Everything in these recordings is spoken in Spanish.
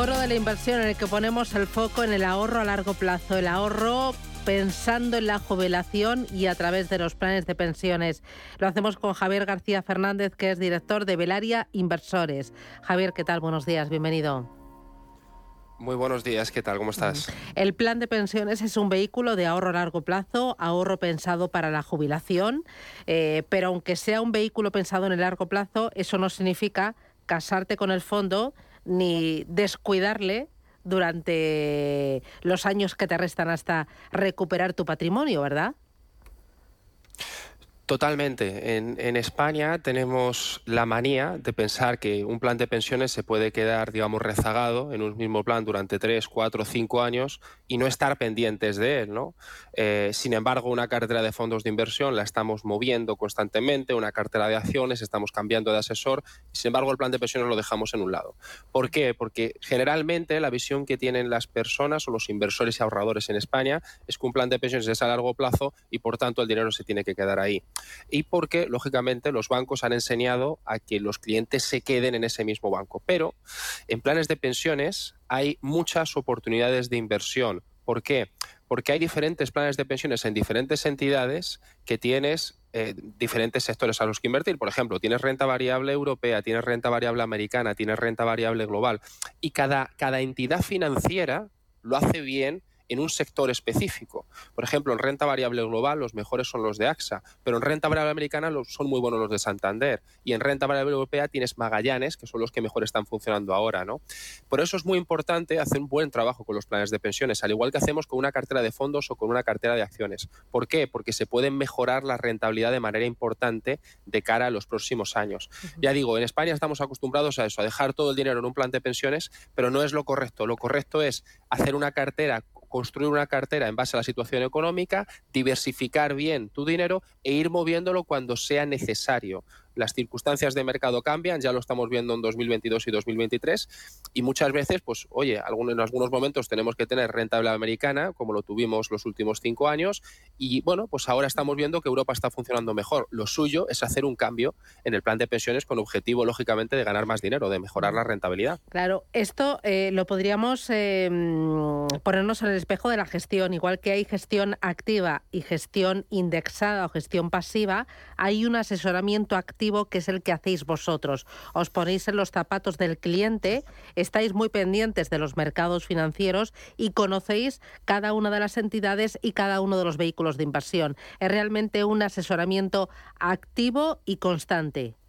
Foro de la inversión en el que ponemos el foco en el ahorro a largo plazo, el ahorro pensando en la jubilación y a través de los planes de pensiones. Lo hacemos con Javier García Fernández, que es director de Velaria Inversores. Javier, ¿qué tal? Buenos días, bienvenido. Muy buenos días, ¿qué tal? ¿Cómo estás? El plan de pensiones es un vehículo de ahorro a largo plazo, ahorro pensado para la jubilación, eh, pero aunque sea un vehículo pensado en el largo plazo, eso no significa casarte con el fondo ni descuidarle durante los años que te restan hasta recuperar tu patrimonio, ¿verdad? Totalmente. En, España tenemos la manía de pensar que un plan de pensiones se puede quedar, digamos, rezagado en un mismo plan durante tres, cuatro, cinco años y no estar pendientes de él, ¿no? Eh, sin embargo, una cartera de fondos de inversión la estamos moviendo constantemente, una cartera de acciones, estamos cambiando de asesor, y sin embargo, el plan de pensiones lo dejamos en un lado. ¿Por qué? Porque generalmente la visión que tienen las personas o los inversores y ahorradores en España es que un plan de pensiones es a largo plazo y por tanto el dinero se tiene que quedar ahí y porque, lógicamente, los bancos han enseñado a que los clientes se queden en ese mismo banco. Pero en planes de pensiones hay muchas oportunidades de inversión. ¿Por qué? Porque hay diferentes planes de pensiones en diferentes entidades que tienes eh, diferentes sectores a los que invertir. Por ejemplo, tienes renta variable europea, tienes renta variable americana, tienes renta variable global. Y cada, cada entidad financiera lo hace bien en un sector específico. Por ejemplo, en renta variable global los mejores son los de AXA, pero en renta variable americana son muy buenos los de Santander. Y en renta variable europea tienes Magallanes, que son los que mejor están funcionando ahora. ¿no? Por eso es muy importante hacer un buen trabajo con los planes de pensiones, al igual que hacemos con una cartera de fondos o con una cartera de acciones. ¿Por qué? Porque se puede mejorar la rentabilidad de manera importante de cara a los próximos años. Ya digo, en España estamos acostumbrados a eso, a dejar todo el dinero en un plan de pensiones, pero no es lo correcto. Lo correcto es hacer una cartera construir una cartera en base a la situación económica, diversificar bien tu dinero e ir moviéndolo cuando sea necesario las circunstancias de mercado cambian, ya lo estamos viendo en 2022 y 2023, y muchas veces, pues, oye, en algunos momentos tenemos que tener rentable americana, como lo tuvimos los últimos cinco años, y bueno, pues ahora estamos viendo que Europa está funcionando mejor. Lo suyo es hacer un cambio en el plan de pensiones con objetivo, lógicamente, de ganar más dinero, de mejorar la rentabilidad. Claro, esto eh, lo podríamos em, ponernos en el espejo de la gestión, igual que hay gestión activa y gestión indexada o gestión pasiva, hay un asesoramiento activo que es el que hacéis vosotros. Os ponéis en los zapatos del cliente, estáis muy pendientes de los mercados financieros y conocéis cada una de las entidades y cada uno de los vehículos de inversión. Es realmente un asesoramiento activo y constante.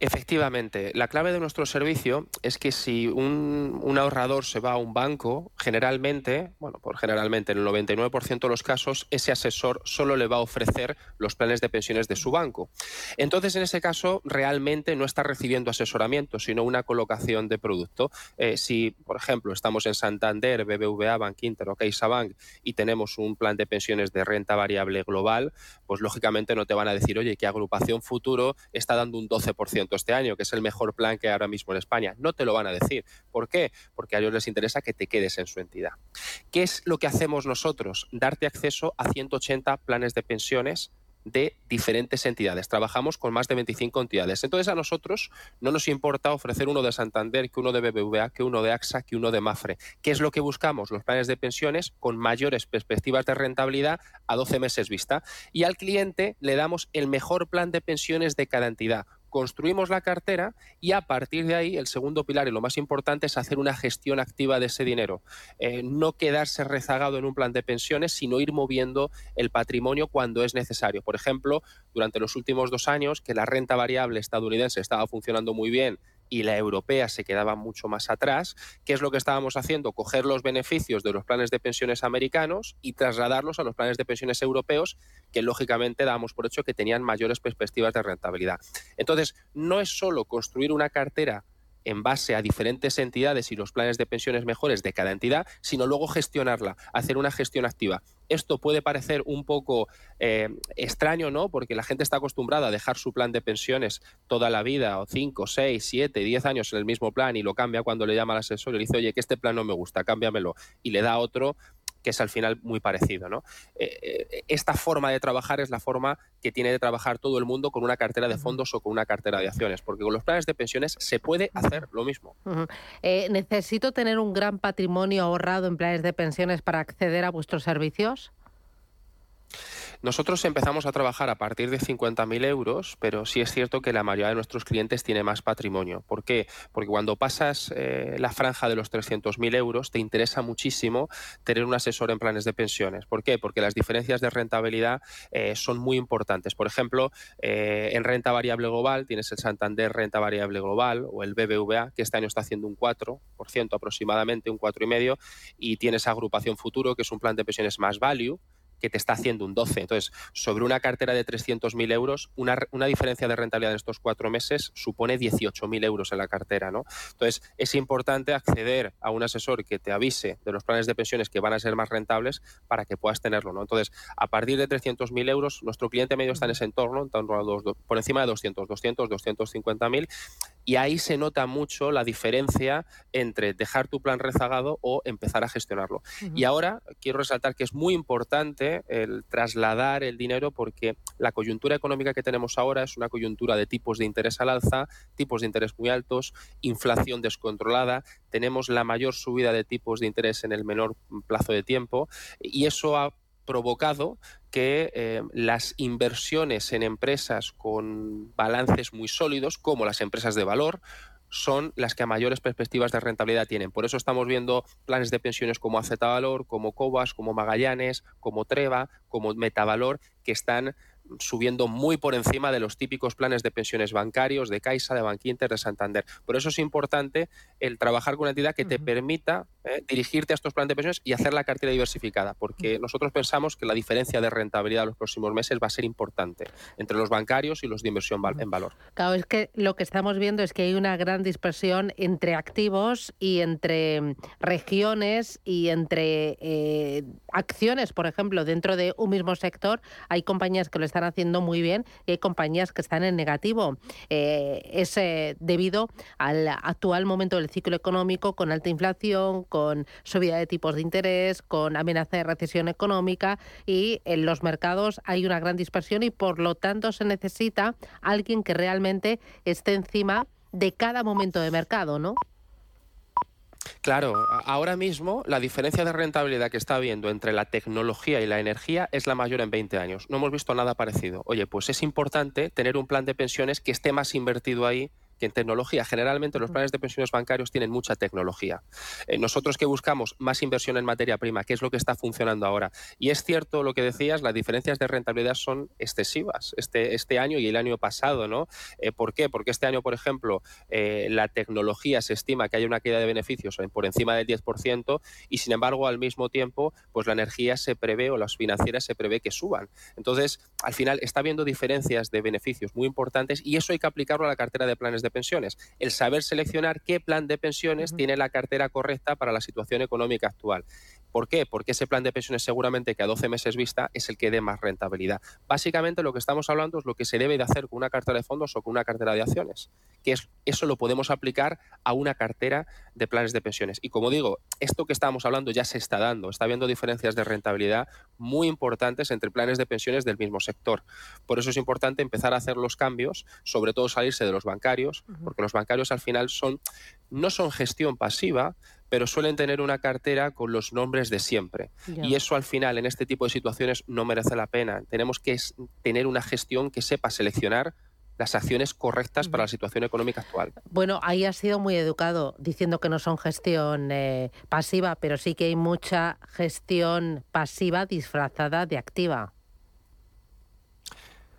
Efectivamente, la clave de nuestro servicio es que si un, ahorrador se va a un banco, generalmente, bueno, por generalmente en el 99% de los casos, ese asesor solo le va a ofrecer los planes de pensiones de su banco. Entonces, en ese caso, realmente no está recibiendo asesoramiento, sino una colocación de producto. Eh, si, por ejemplo, estamos en Santander, BBVA, Bank Inter o CaixaBank y tenemos un plan de pensiones de renta variable global, pues lógicamente no te van a decir, oye, que agrupación futuro está dando un 12% este año, que es el mejor plan que hay ahora mismo en España. No te lo van a decir. ¿Por qué? Porque a ellos les interesa que te quedes en su entidad. ¿Qué es lo que hacemos nosotros? Darte acceso a 180 planes de pensiones de diferentes entidades. Trabajamos con más de 25 entidades. Entonces a nosotros no nos importa ofrecer uno de Santander, que uno de BBVA, que uno de AXA, que uno de Mafre. ¿Qué es lo que buscamos? Los planes de pensiones con mayores perspectivas de rentabilidad a 12 meses vista. Y al cliente le damos el mejor plan de pensiones de cada entidad construimos la cartera y a partir de ahí el segundo pilar y lo más importante es hacer una gestión activa de ese dinero. Eh, no quedarse rezagado en un plan de pensiones, sino ir moviendo el patrimonio cuando es necesario. Por ejemplo, durante los últimos dos años que la renta variable estadounidense estaba funcionando muy bien y la europea se quedaba mucho más atrás, ¿qué es lo que estábamos haciendo? Coger los beneficios de los planes de pensiones americanos y trasladarlos a los planes de pensiones europeos, que lógicamente damos por hecho que tenían mayores perspectivas de rentabilidad. Entonces, no es solo construir una cartera en base a diferentes entidades y los planes de pensiones mejores de cada entidad, sino luego gestionarla, hacer una gestión activa. Esto puede parecer un poco eh, extraño, ¿no? Porque la gente está acostumbrada a dejar su plan de pensiones toda la vida, o 5, 6, 7, 10 años en el mismo plan y lo cambia cuando le llama al asesor y le dice, oye, que este plan no me gusta, cámbiamelo, y le da otro que es al final muy parecido. ¿no? Eh, eh, esta forma de trabajar es la forma que tiene de trabajar todo el mundo con una cartera de fondos o con una cartera de acciones, porque con los planes de pensiones se puede hacer lo mismo. Eh, ¿Necesito tener un gran patrimonio ahorrado en planes de pensiones para acceder a vuestros servicios? Nosotros empezamos a trabajar a partir de 50.000 euros, pero sí es cierto que la mayoría de nuestros clientes tiene más patrimonio. ¿Por qué? Porque cuando pasas eh, la franja de los 300.000 euros, te interesa muchísimo tener un asesor en planes de pensiones. ¿Por qué? Porque las diferencias de rentabilidad eh, son muy importantes. Por ejemplo, eh, en renta variable global tienes el Santander Renta Variable Global o el BBVA, que este año está haciendo un 4% aproximadamente, un 4,5%, y tienes Agrupación Futuro, que es un plan de pensiones más value, que te está haciendo un 12. Entonces, sobre una cartera de 300.000 euros, una, una, diferencia de rentabilidad en estos cuatro meses supone 18.000 euros en la cartera. ¿no? Entonces, es importante acceder a un asesor que te avise de los planes de pensiones que van a ser más rentables para que puedas tenerlo. ¿no? Entonces, a partir de 300.000 euros, nuestro cliente medio está en ese entorno, por encima de 200, 200, 250.000 y ahí se nota mucho la diferencia entre dejar tu plan rezagado o empezar a gestionarlo. Y ahora quiero resaltar que es muy importante el trasladar el dinero porque la coyuntura económica que tenemos ahora es una coyuntura de tipos de interés al alza, tipos de interés muy altos, inflación descontrolada, tenemos la mayor subida de tipos de interés en el menor plazo de tiempo y eso ha provocado que eh, las inversiones en empresas con balances muy sólidos, como las empresas de valor, son las que a mayores perspectivas de rentabilidad tienen. Por eso estamos viendo planes de pensiones como AZ Valor, como Cobas, como Magallanes, como Treva, como Metavalor, que están subiendo muy por encima de los típicos planes de pensiones bancarios de Caixa, de Bankinter, de Santander. Por eso es importante el trabajar con una entidad que te permita eh, dirigirte a estos planes de pensiones y hacer la cartera diversificada, porque nosotros pensamos que la diferencia de rentabilidad en los próximos meses va a ser importante entre los bancarios y los de inversión en valor. Claro, es que lo que estamos viendo es que hay una gran dispersión entre activos y entre mm, regiones y entre eh, acciones, por ejemplo, dentro de un mismo sector hay compañías que lo están haciendo muy bien y hay compañías que están en negativo. Eh, es debido al actual momento del ciclo económico con alta inflación, con subida de tipos de interés, con amenaza de recesión económica y en los mercados hay una gran dispersión y por lo tanto se necesita alguien que realmente esté encima de cada momento de mercado, ¿no? Claro, ahora mismo la diferencia de rentabilidad que está habiendo entre la tecnología y la energía es la mayor en 20 años. No hemos visto nada parecido. Oye, pues es importante tener un plan de pensiones que esté más invertido ahí que en tecnología, generalmente los planes de pensiones bancarios tienen mucha tecnología. Eh, nosotros que buscamos más inversión en materia prima, ¿qué es lo que está funcionando ahora? Y es cierto lo que decías, las diferencias de rentabilidad son excesivas este, este año y el año pasado, ¿no? Eh, ¿Por qué? Porque este año, por ejemplo, eh, la tecnología se estima que hay una caída de beneficios por encima del 10% y, sin embargo, al mismo tiempo, pues la energía se prevé o las financieras se prevé que suban. Entonces, al final está habiendo diferencias de beneficios muy importantes y eso hay que aplicarlo a la cartera de planes de pensiones, el saber seleccionar qué plan de pensiones tiene la cartera correcta para la situación económica actual. ¿Por qué? Porque ese plan de pensiones seguramente que a 12 meses vista es el que dé más rentabilidad. Básicamente lo que estamos hablando es lo que se debe de hacer con una cartera de fondos o con una cartera de acciones, que es, eso lo podemos aplicar a una cartera de planes de pensiones. Y como digo, esto que estamos hablando ya se está dando, está habiendo diferencias de rentabilidad muy importantes entre planes de pensiones del mismo sector. Por eso es importante empezar a hacer los cambios, sobre todo salirse de los bancarios, porque los bancarios al final son no son gestión pasiva, pero suelen tener una cartera con los nombres de siempre. Y eso al final, en este tipo de situaciones, no merece la pena. Tenemos que tener una gestión que sepa seleccionar las acciones correctas para la situación económica actual. Bueno, ahí has sido muy educado diciendo que no son gestión eh, pasiva, pero sí que hay mucha gestión pasiva disfrazada de activa.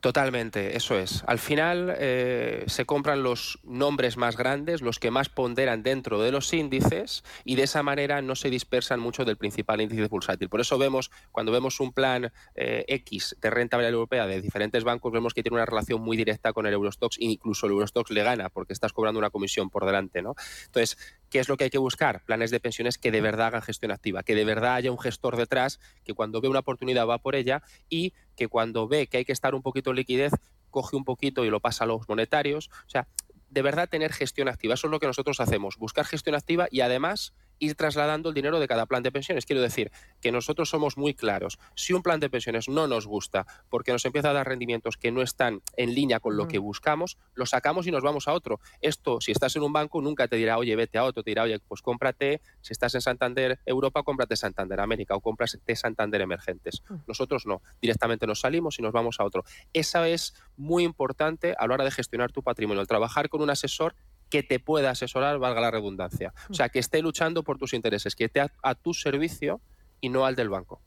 Totalmente, eso es. Al final eh, se compran los nombres más grandes, los que más ponderan dentro de los índices y de esa manera no se dispersan mucho del principal índice pulsátil. Por eso vemos, cuando vemos un plan eh, X de renta europea de diferentes bancos, vemos que tiene una relación muy directa con el Eurostox incluso el Eurostox le gana porque estás cobrando una comisión por delante. ¿no? Entonces, ¿Qué es lo que hay que buscar? Planes de pensiones que de verdad hagan gestión activa, que de verdad haya un gestor detrás, que cuando ve una oportunidad va por ella y que cuando ve que hay que estar un poquito en liquidez, coge un poquito y lo pasa a los monetarios. O sea, de verdad tener gestión activa. Eso es lo que nosotros hacemos, buscar gestión activa y además ir trasladando el dinero de cada plan de pensiones. Quiero decir que nosotros somos muy claros. Si un plan de pensiones no nos gusta porque nos empieza a dar rendimientos que no están en línea con lo que buscamos, lo sacamos y nos vamos a otro. Esto, si estás en un banco, nunca te dirá, oye, vete a otro. Te dirá, oye, pues cómprate, si estás en Santander Europa, cómprate Santander América o cómprate Santander Emergentes. Nosotros no. Directamente nos salimos y nos vamos a otro. Esa es muy importante a la hora de gestionar tu patrimonio, el trabajar con un asesor que te pueda asesorar, valga la redundancia. O sea, que esté luchando por tus intereses, que esté a, tu servicio y no al del banco.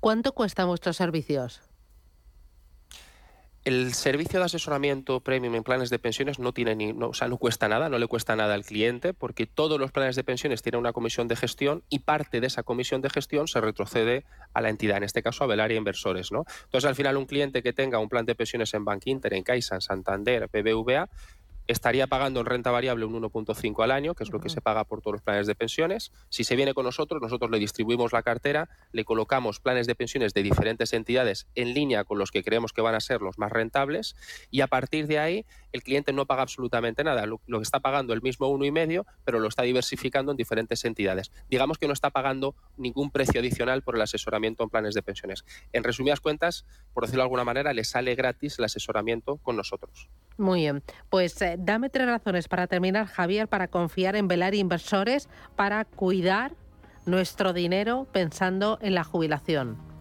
¿Cuánto cuestan vuestros servicios? El servicio de asesoramiento premium en planes de pensiones no tiene ni, no, o sea, no cuesta nada, no le cuesta nada al cliente, porque todos los planes de pensiones tienen una comisión de gestión y parte de esa comisión de gestión se retrocede a la entidad, en este caso a Velaria Inversores. ¿no? Entonces, al final, un cliente que tenga un plan de pensiones en Bank Inter, en Caixa, en Santander, BBVA, estaría pagando en renta variable un 1.5 al año, que es lo que se paga por todos los planes de pensiones. Si se viene con nosotros, nosotros le distribuimos la cartera, le colocamos planes de pensiones de diferentes entidades en línea con los que creemos que van a ser los más rentables y a partir de ahí el cliente no paga absolutamente nada. Lo, que está pagando el mismo uno y medio, pero lo está diversificando en diferentes entidades. Digamos que no está pagando ningún precio adicional por el asesoramiento en planes de pensiones. En resumidas cuentas, por decirlo de alguna manera, le sale gratis el asesoramiento con nosotros. Muy bien. Pues eh, dame tres razones para terminar, Javier, para confiar en velar inversores, para cuidar nuestro dinero pensando en la jubilación.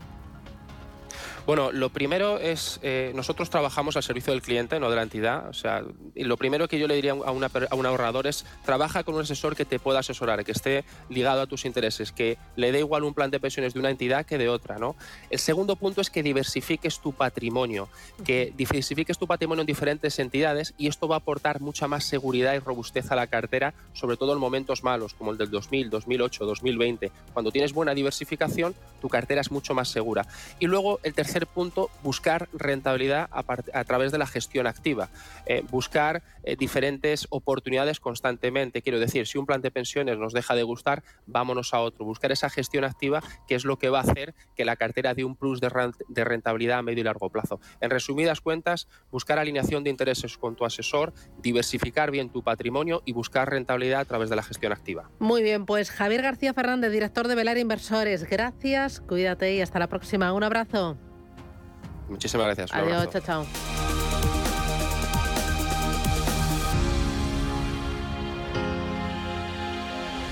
Bueno, lo primero es, eh, nosotros trabajamos al servicio del cliente, no de la entidad. O sea, lo primero que yo le diría a, una, a un ahorrador es, trabaja con un asesor que te pueda asesorar, que esté ligado a tus intereses, que le dé igual un plan de pensiones de una entidad que de otra. ¿no? El segundo punto es que diversifiques tu patrimonio, que diversifiques tu patrimonio en diferentes entidades y esto va a aportar mucha más seguridad y robustez a la cartera, sobre todo en momentos malos, como el del 2000, 2008, 2020. Cuando tienes buena diversificación, tu cartera es mucho más segura. Y luego, el tercer punto, buscar rentabilidad a, través de la gestión activa. Eh, buscar eh, diferentes oportunidades constantemente. Quiero decir, si un plan de pensiones nos deja de gustar, vámonos a otro. Buscar esa gestión activa que es lo que va a hacer que la cartera dé un plus de rentabilidad a medio y largo plazo. En resumidas cuentas, buscar alineación de intereses con tu asesor, diversificar bien tu patrimonio y buscar rentabilidad a través de la gestión activa. Muy bien, pues Javier García Fernández, director de Velar Inversores, gracias, cuídate y hasta la próxima. Un abrazo. Muchísimas gracias. Adiós, chao, chao.